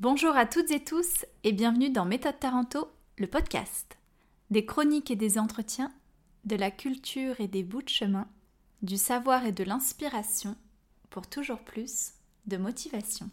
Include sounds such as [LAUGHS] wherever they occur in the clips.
Bonjour à toutes et tous et bienvenue dans Méthode Taranto, le podcast. Des chroniques et des entretiens, de la culture et des bouts de chemin, du savoir et de l'inspiration pour toujours plus de motivation.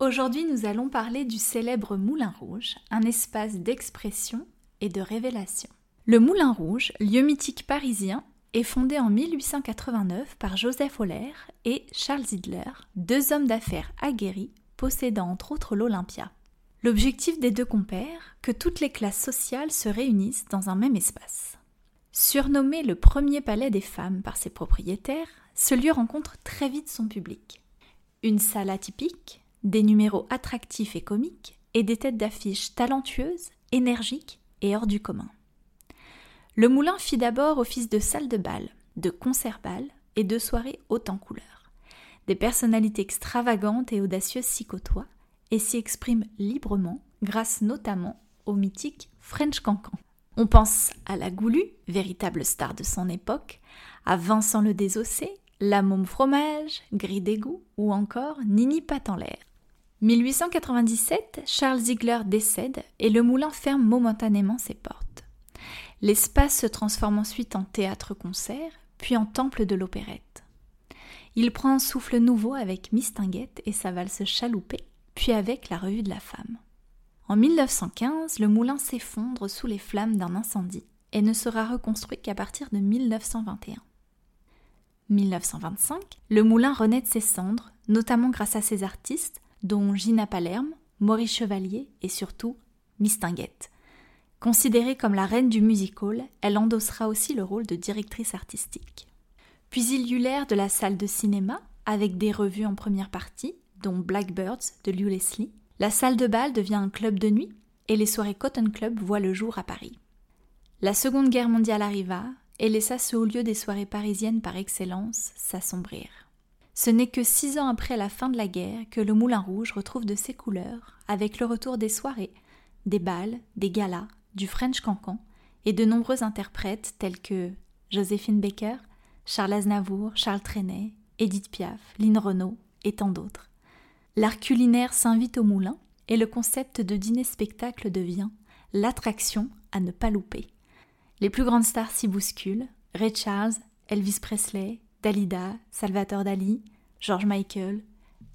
Aujourd'hui, nous allons parler du célèbre Moulin Rouge, un espace d'expression et de révélation. Le Moulin Rouge, lieu mythique parisien, est fondé en 1889 par Joseph Euler et Charles Zidler, deux hommes d'affaires aguerris possédant entre autres l'Olympia. L'objectif des deux compères, que toutes les classes sociales se réunissent dans un même espace. Surnommé le premier palais des femmes par ses propriétaires, ce lieu rencontre très vite son public. Une salle atypique, des numéros attractifs et comiques, et des têtes d'affiches talentueuses, énergiques et hors du commun. Le moulin fit d'abord office de salle de bal, de concert-bal et de soirée haute en couleurs. Des personnalités extravagantes et audacieuses s'y côtoient et s'y expriment librement grâce notamment au mythique French Cancan. On pense à la Goulue, véritable star de son époque, à Vincent le Désossé, la Môme Fromage, Gris d'égout ou encore Nini Pat en l'air. 1897, Charles Ziegler décède et le moulin ferme momentanément ses portes. L'espace se transforme ensuite en théâtre-concert, puis en temple de l'opérette. Il prend un souffle nouveau avec Mistinguette et sa valse chaloupée, puis avec la revue de la femme. En 1915, le moulin s'effondre sous les flammes d'un incendie et ne sera reconstruit qu'à partir de 1921. 1925, le moulin renaît de ses cendres, notamment grâce à ses artistes, dont Gina Palerme, Maurice Chevalier et surtout Mistinguette. Considérée comme la reine du music hall, elle endossera aussi le rôle de directrice artistique. Puis il y eut l'ère de la salle de cinéma, avec des revues en première partie, dont Blackbirds de Lew Leslie. La salle de bal devient un club de nuit, et les soirées Cotton Club voient le jour à Paris. La Seconde Guerre mondiale arriva et laissa ce haut lieu des soirées parisiennes par excellence s'assombrir. Ce n'est que six ans après la fin de la guerre que le Moulin Rouge retrouve de ses couleurs, avec le retour des soirées, des bals, des galas, du French Cancan et de nombreux interprètes tels que Joséphine Baker, Charles Aznavour, Charles Trenet, Edith Piaf, Lynn Renault et tant d'autres. L'art culinaire s'invite au moulin et le concept de dîner-spectacle devient l'attraction à ne pas louper. Les plus grandes stars s'y bousculent Ray Charles, Elvis Presley, Dalida, Salvatore Dali, George Michael,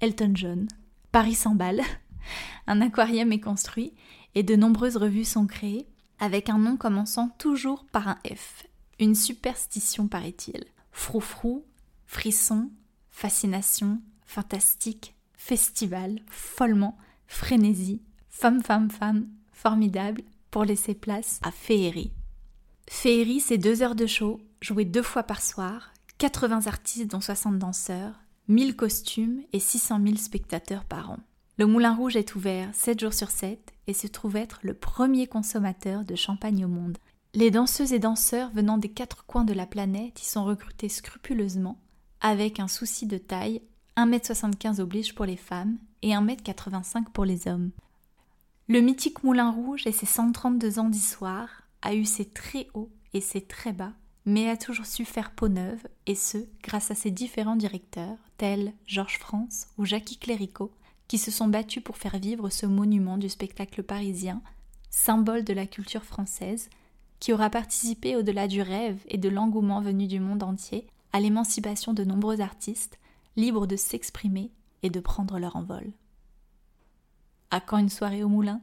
Elton John. Paris s'emballe, [LAUGHS] un aquarium est construit et de nombreuses revues sont créées, avec un nom commençant toujours par un F. Une superstition, paraît-il. Froufrou, frisson, fascination, fantastique, festival, follement, frénésie, femme, femme, femme, formidable, pour laisser place à féerie. Féerie, c'est deux heures de show, jouées deux fois par soir, 80 artistes dont 60 danseurs, 1000 costumes et 600 000 spectateurs par an. Le Moulin Rouge est ouvert 7 jours sur 7 et se trouve être le premier consommateur de champagne au monde. Les danseuses et danseurs venant des quatre coins de la planète y sont recrutés scrupuleusement, avec un souci de taille, 1m75 oblige pour les femmes et 1m85 pour les hommes. Le mythique Moulin Rouge et ses 132 ans d'histoire a eu ses très hauts et ses très bas, mais a toujours su faire peau neuve, et ce, grâce à ses différents directeurs, tels Georges France ou Jackie Cléricault, qui se sont battus pour faire vivre ce monument du spectacle parisien, symbole de la culture française, qui aura participé au-delà du rêve et de l'engouement venu du monde entier à l'émancipation de nombreux artistes, libres de s'exprimer et de prendre leur envol. À quand une soirée au moulin?